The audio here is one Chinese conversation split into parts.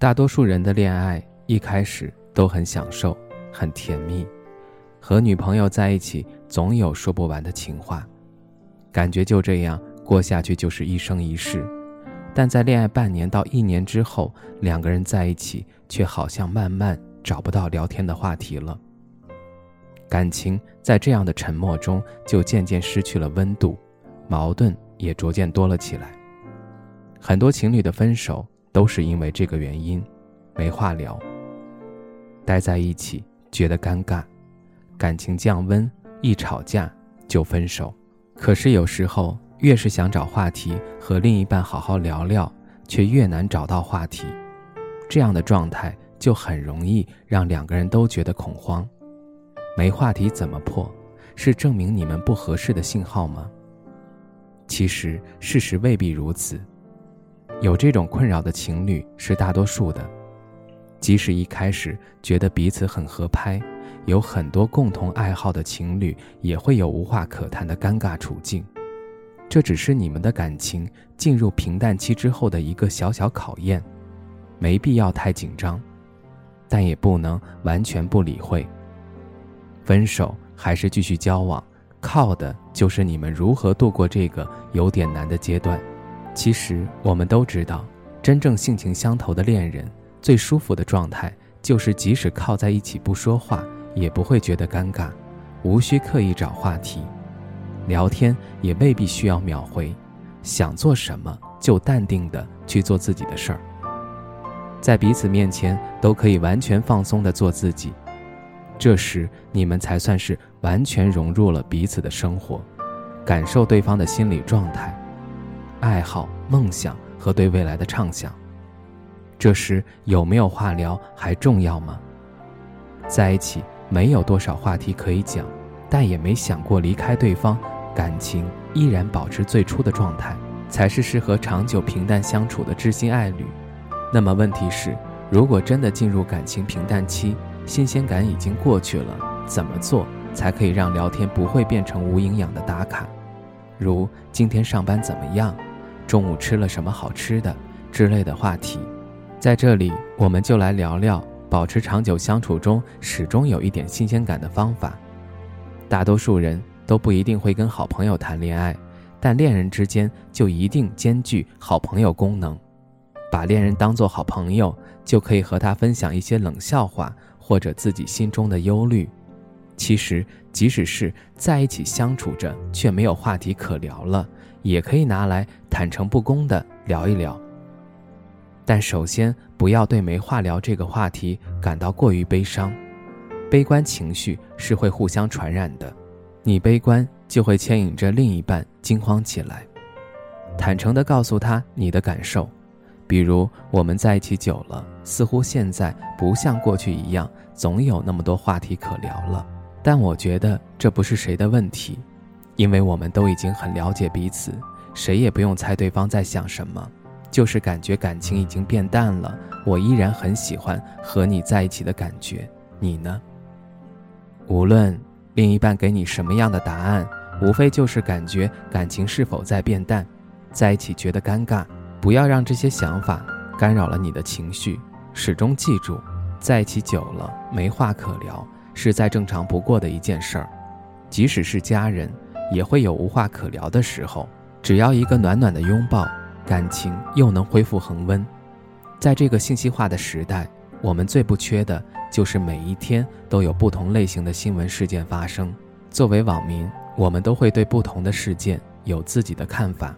大多数人的恋爱一开始都很享受，很甜蜜，和女朋友在一起总有说不完的情话，感觉就这样过下去就是一生一世。但在恋爱半年到一年之后，两个人在一起却好像慢慢找不到聊天的话题了。感情在这样的沉默中就渐渐失去了温度，矛盾也逐渐多了起来。很多情侣的分手。都是因为这个原因，没话聊。待在一起觉得尴尬，感情降温，一吵架就分手。可是有时候越是想找话题和另一半好好聊聊，却越难找到话题。这样的状态就很容易让两个人都觉得恐慌。没话题怎么破？是证明你们不合适的信号吗？其实事实未必如此。有这种困扰的情侣是大多数的，即使一开始觉得彼此很合拍，有很多共同爱好的情侣，也会有无话可谈的尴尬处境。这只是你们的感情进入平淡期之后的一个小小考验，没必要太紧张，但也不能完全不理会。分手还是继续交往，靠的就是你们如何度过这个有点难的阶段。其实我们都知道，真正性情相投的恋人，最舒服的状态就是即使靠在一起不说话，也不会觉得尴尬，无需刻意找话题，聊天也未必需要秒回，想做什么就淡定的去做自己的事儿，在彼此面前都可以完全放松的做自己，这时你们才算是完全融入了彼此的生活，感受对方的心理状态。爱好、梦想和对未来的畅想，这时有没有话聊还重要吗？在一起没有多少话题可以讲，但也没想过离开对方，感情依然保持最初的状态，才是适合长久平淡相处的知心爱侣。那么问题是，如果真的进入感情平淡期，新鲜感已经过去了，怎么做才可以让聊天不会变成无营养的打卡？如今天上班怎么样？中午吃了什么好吃的之类的话题，在这里我们就来聊聊保持长久相处中始终有一点新鲜感的方法。大多数人都不一定会跟好朋友谈恋爱，但恋人之间就一定兼具好朋友功能。把恋人当做好朋友，就可以和他分享一些冷笑话或者自己心中的忧虑。其实，即使是在一起相处着却没有话题可聊了。也可以拿来坦诚不公的聊一聊，但首先不要对没话聊这个话题感到过于悲伤，悲观情绪是会互相传染的，你悲观就会牵引着另一半惊慌起来。坦诚地告诉他你的感受，比如我们在一起久了，似乎现在不像过去一样总有那么多话题可聊了，但我觉得这不是谁的问题。因为我们都已经很了解彼此，谁也不用猜对方在想什么，就是感觉感情已经变淡了。我依然很喜欢和你在一起的感觉，你呢？无论另一半给你什么样的答案，无非就是感觉感情是否在变淡，在一起觉得尴尬。不要让这些想法干扰了你的情绪，始终记住，在一起久了没话可聊是再正常不过的一件事儿，即使是家人。也会有无话可聊的时候，只要一个暖暖的拥抱，感情又能恢复恒温。在这个信息化的时代，我们最不缺的就是每一天都有不同类型的新闻事件发生。作为网民，我们都会对不同的事件有自己的看法。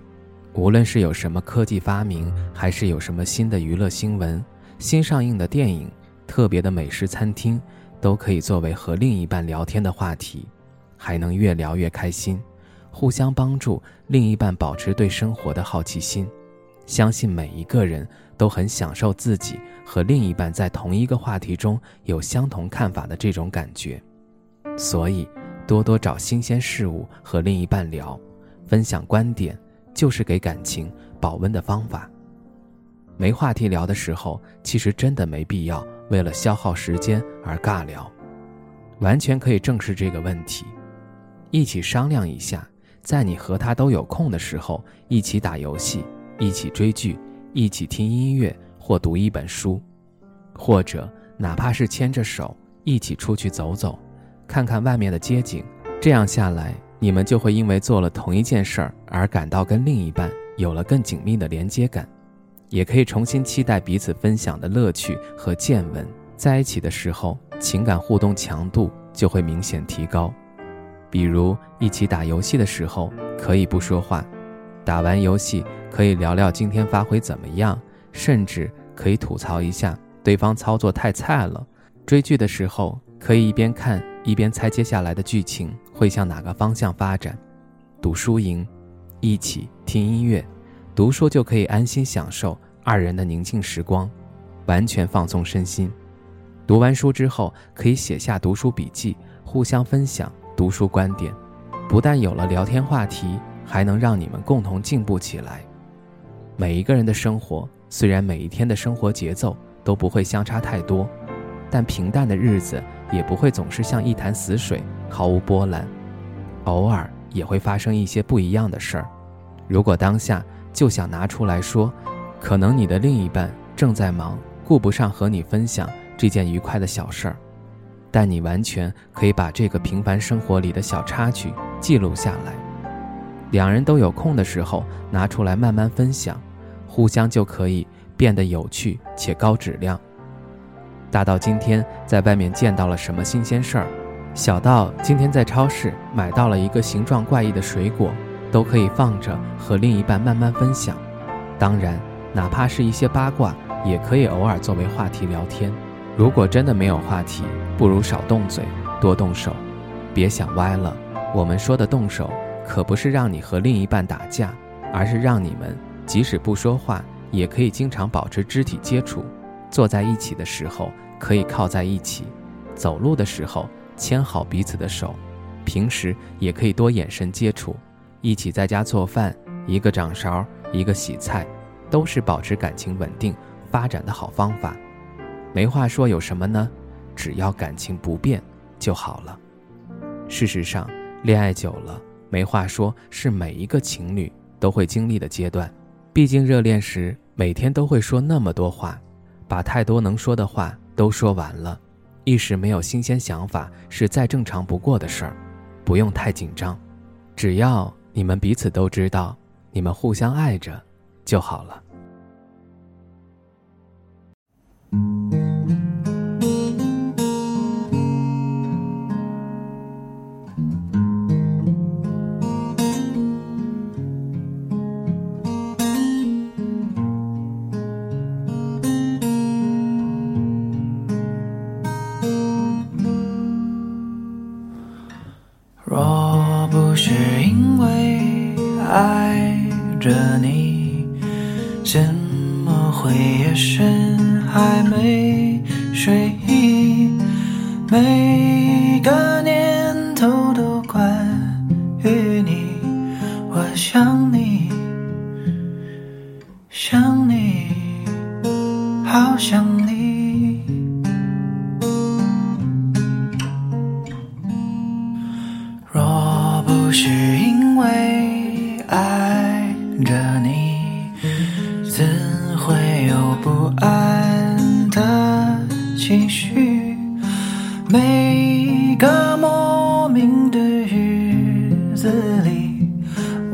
无论是有什么科技发明，还是有什么新的娱乐新闻、新上映的电影、特别的美食餐厅，都可以作为和另一半聊天的话题。还能越聊越开心，互相帮助另一半保持对生活的好奇心，相信每一个人都很享受自己和另一半在同一个话题中有相同看法的这种感觉，所以多多找新鲜事物和另一半聊，分享观点，就是给感情保温的方法。没话题聊的时候，其实真的没必要为了消耗时间而尬聊，完全可以正视这个问题，一起商量一下，在你和他都有空的时候，一起打游戏，一起追剧，一起听音乐或读一本书，或者哪怕是牵着手一起出去走走，看看外面的街景。这样下来，你们就会因为做了同一件事儿而感到跟另一半有了更紧密的连接感。也可以重新期待彼此分享的乐趣和见闻，在一起的时候，情感互动强度就会明显提高。比如一起打游戏的时候，可以不说话，打完游戏可以聊聊今天发挥怎么样，甚至可以吐槽一下对方操作太菜了。追剧的时候，可以一边看一边猜接下来的剧情会向哪个方向发展。赌输赢，一起听音乐。读书就可以安心享受二人的宁静时光，完全放松身心。读完书之后，可以写下读书笔记，互相分享读书观点。不但有了聊天话题，还能让你们共同进步起来。每一个人的生活，虽然每一天的生活节奏都不会相差太多，但平淡的日子也不会总是像一潭死水，毫无波澜。偶尔也会发生一些不一样的事儿。如果当下，就想拿出来说，可能你的另一半正在忙，顾不上和你分享这件愉快的小事儿，但你完全可以把这个平凡生活里的小插曲记录下来，两人都有空的时候拿出来慢慢分享，互相就可以变得有趣且高质量。大到今天在外面见到了什么新鲜事儿，小到今天在超市买到了一个形状怪异的水果。都可以放着和另一半慢慢分享，当然，哪怕是一些八卦，也可以偶尔作为话题聊天。如果真的没有话题，不如少动嘴，多动手。别想歪了，我们说的动手，可不是让你和另一半打架，而是让你们即使不说话，也可以经常保持肢体接触。坐在一起的时候可以靠在一起，走路的时候牵好彼此的手，平时也可以多眼神接触。一起在家做饭，一个掌勺，一个洗菜，都是保持感情稳定发展的好方法。没话说有什么呢？只要感情不变就好了。事实上，恋爱久了，没话说是每一个情侣都会经历的阶段。毕竟热恋时每天都会说那么多话，把太多能说的话都说完了，一时没有新鲜想法是再正常不过的事儿，不用太紧张，只要。你们彼此都知道，你们互相爱着就好了。若不是因为爱着你，怎么会夜深还没睡意？每个念头都关于你，我想你，想你，好想你。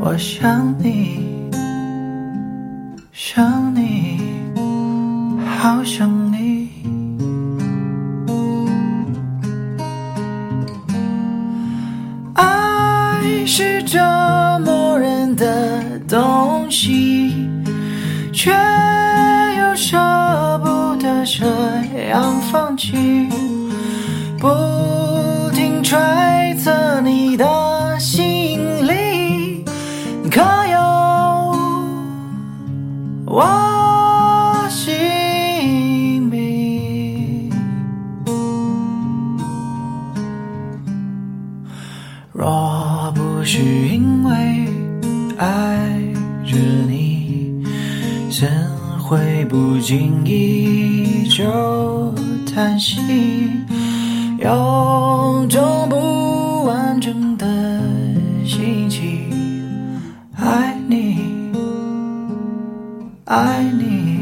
我想你，想你，好想你。爱是折磨人的东西，却又舍不得这样。放弃，不怎会不经意就叹息？有种不完整的心情，爱你，爱你，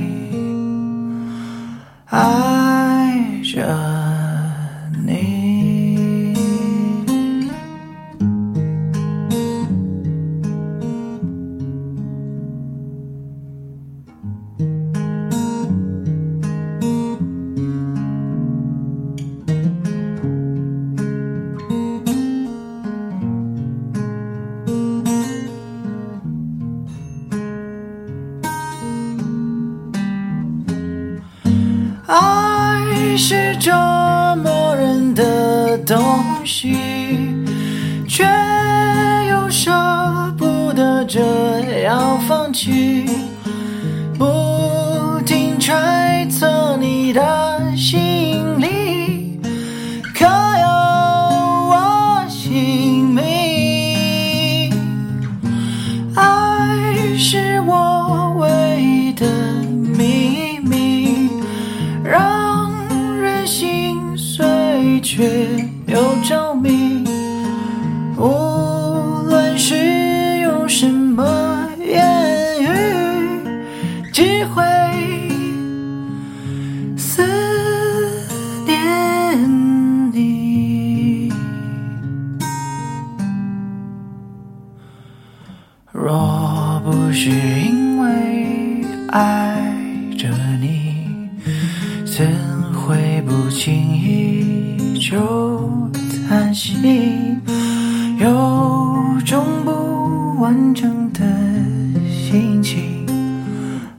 爱着。爱是折磨人的东西，却又舍不得这样放弃，不停揣测你的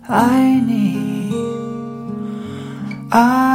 爱你，爱。